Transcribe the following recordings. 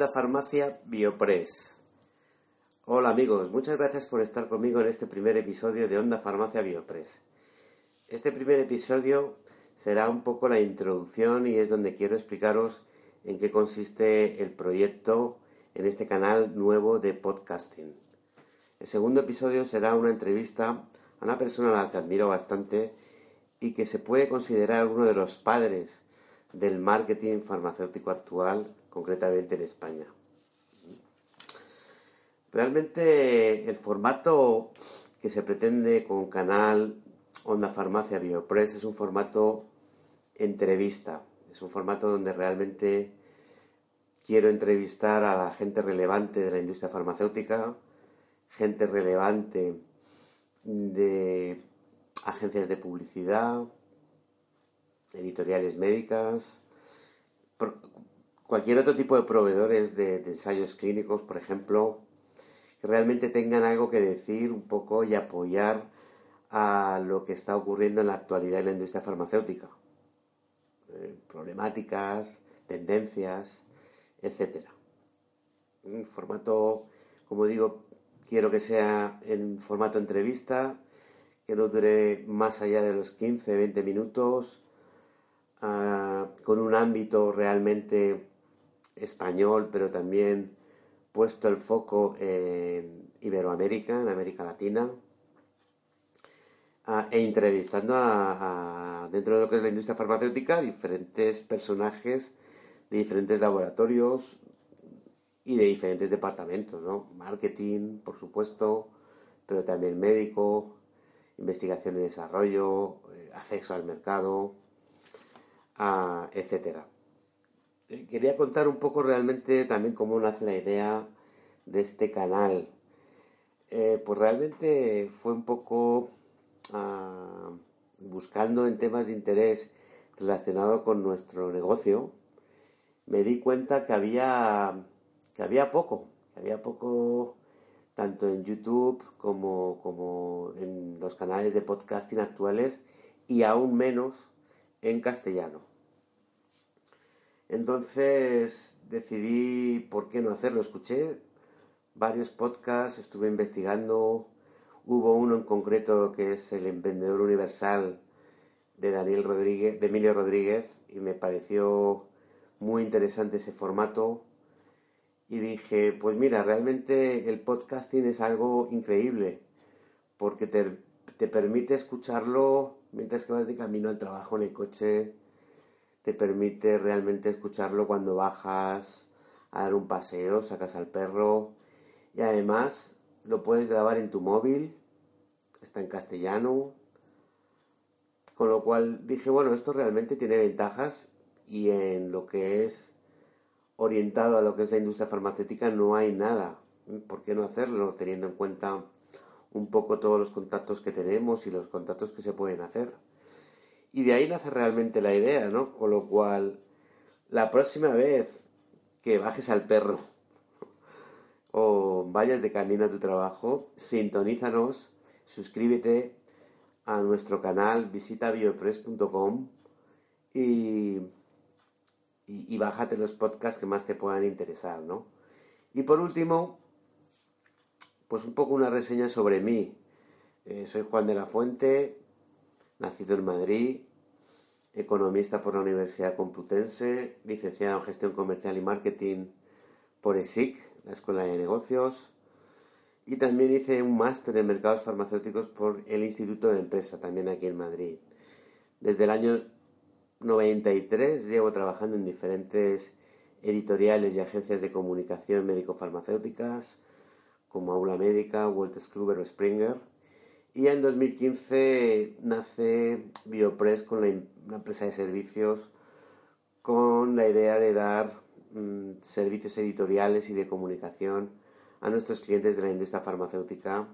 Onda Farmacia Biopress. Hola amigos, muchas gracias por estar conmigo en este primer episodio de Onda Farmacia Biopress. Este primer episodio será un poco la introducción y es donde quiero explicaros en qué consiste el proyecto en este canal nuevo de podcasting. El segundo episodio será una entrevista a una persona a la que admiro bastante y que se puede considerar uno de los padres del marketing farmacéutico actual, concretamente en España. Realmente el formato que se pretende con canal Onda Farmacia Biopress es un formato entrevista, es un formato donde realmente quiero entrevistar a la gente relevante de la industria farmacéutica, gente relevante de agencias de publicidad, editoriales médicas, cualquier otro tipo de proveedores de, ensayos clínicos, por ejemplo, que realmente tengan algo que decir un poco y apoyar a lo que está ocurriendo en la actualidad en la industria farmacéutica. Eh, problemáticas, tendencias, etc. Un formato, como digo, quiero que sea en formato entrevista, que no dure más allá de los 15-20 minutos, uh, con un ámbito realmente español, pero también puesto el foco en Iberoamérica, en América Latina, uh, e entrevistando a, a, dentro de lo que es la industria farmacéutica diferentes personajes de diferentes laboratorios y de diferentes departamentos, ¿no? Marketing, por supuesto, pero también médico, investigación y desarrollo, eh, acceso al mercado, uh, etcétera. Eh, quería contar un poco realmente también cómo nace la idea de este canal. Eh, pues realmente fue un poco uh, buscando en temas de interés relacionado con nuestro negocio, me di cuenta que había, que había poco, que había poco tanto en YouTube como, como en los canales de podcasting actuales y aún menos en castellano. Entonces decidí por qué no hacerlo. Escuché varios podcasts, estuve investigando. Hubo uno en concreto que es El Emprendedor Universal de Daniel Rodríguez, de Emilio Rodríguez, y me pareció muy interesante ese formato. Y dije, pues mira, realmente el podcasting es algo increíble, porque te, te permite escucharlo mientras que vas de camino al trabajo en el coche, te permite realmente escucharlo cuando bajas a dar un paseo, sacas al perro y además lo puedes grabar en tu móvil, está en castellano, con lo cual dije, bueno, esto realmente tiene ventajas y en lo que es orientado a lo que es la industria farmacéutica no hay nada. ¿Por qué no hacerlo teniendo en cuenta un poco todos los contactos que tenemos y los contactos que se pueden hacer? Y de ahí nace realmente la idea, ¿no? Con lo cual, la próxima vez que bajes al perro o vayas de camino a tu trabajo, sintonízanos, suscríbete a nuestro canal, visita biopress.com y, y, bájate los podcasts que más te puedan interesar, ¿no? Y por último, pues un poco una reseña sobre mí. Eh, soy Juan de la Fuente, nacido en Madrid, economista por la Universidad Complutense, licenciado en Gestión Comercial y Marketing por ESIC, la Escuela de Negocios, y también hice un máster en mercados farmacéuticos por el Instituto de Empresa, también aquí en Madrid. Desde el año 93 llevo trabajando en diferentes editoriales y agencias de comunicación médico-farmacéuticas como Aula Médica, Walter Kluber o Springer. Y en 2015 nace Biopress con la, una empresa de servicios con la idea de dar mm, servicios editoriales y de comunicación a nuestros clientes de la industria farmacéutica,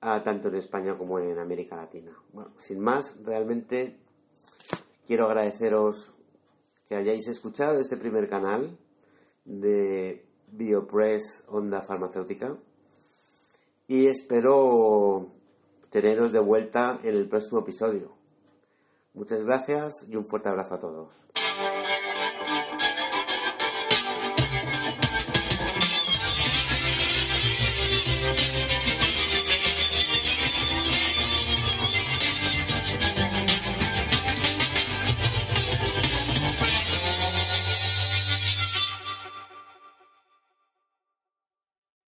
tanto en España como en América Latina. Bueno, sin más, realmente quiero agradeceros que hayáis escuchado este primer canal de Biopress Onda Farmacéutica y espero teneros de vuelta en el próximo episodio. Muchas gracias y un fuerte abrazo a todos.